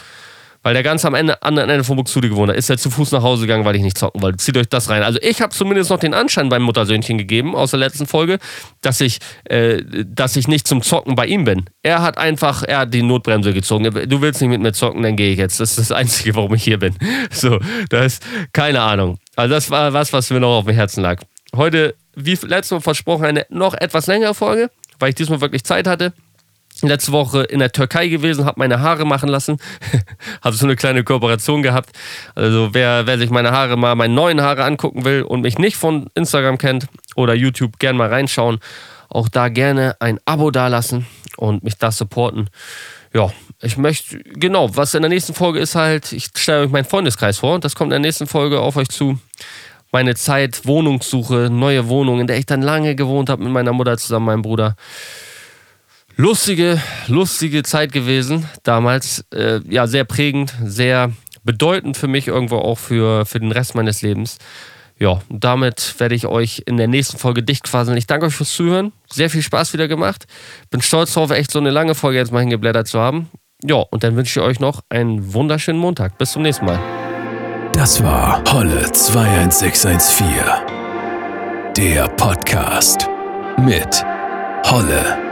weil der ganz am Ende, anderen Ende von Buxtehude gewohnt hat, ist er zu Fuß nach Hause gegangen, weil ich nicht zocken wollte. Zieht euch das rein. Also ich habe zumindest noch den Anschein beim Muttersöhnchen gegeben aus der letzten Folge, dass ich, äh, dass ich nicht zum Zocken bei ihm bin. Er hat einfach, er hat die Notbremse gezogen. Du willst nicht mit mir zocken, dann gehe ich jetzt. Das ist das Einzige, warum ich hier bin. So, das ist keine Ahnung. Also das war was, was mir noch auf dem Herzen lag. Heute, wie letztes Mal versprochen, eine noch etwas längere Folge, weil ich diesmal wirklich Zeit hatte letzte Woche in der Türkei gewesen, habe meine Haare machen lassen. habe so eine kleine Kooperation gehabt. Also wer, wer sich meine Haare mal, meine neuen Haare angucken will und mich nicht von Instagram kennt oder YouTube, gerne mal reinschauen. Auch da gerne ein Abo dalassen und mich da supporten. Ja, ich möchte, genau, was in der nächsten Folge ist halt, ich stelle euch meinen Freundeskreis vor. Das kommt in der nächsten Folge auf euch zu. Meine Zeit, Wohnungssuche, neue Wohnung, in der ich dann lange gewohnt habe mit meiner Mutter zusammen, meinem Bruder lustige, lustige Zeit gewesen. Damals, äh, ja, sehr prägend, sehr bedeutend für mich, irgendwo auch für, für den Rest meines Lebens. Ja, damit werde ich euch in der nächsten Folge dicht quasseln. Ich danke euch fürs Zuhören. Sehr viel Spaß wieder gemacht. Bin stolz darauf, echt so eine lange Folge jetzt mal hingeblättert zu haben. Ja, und dann wünsche ich euch noch einen wunderschönen Montag. Bis zum nächsten Mal. Das war Holle 21614. Der Podcast mit Holle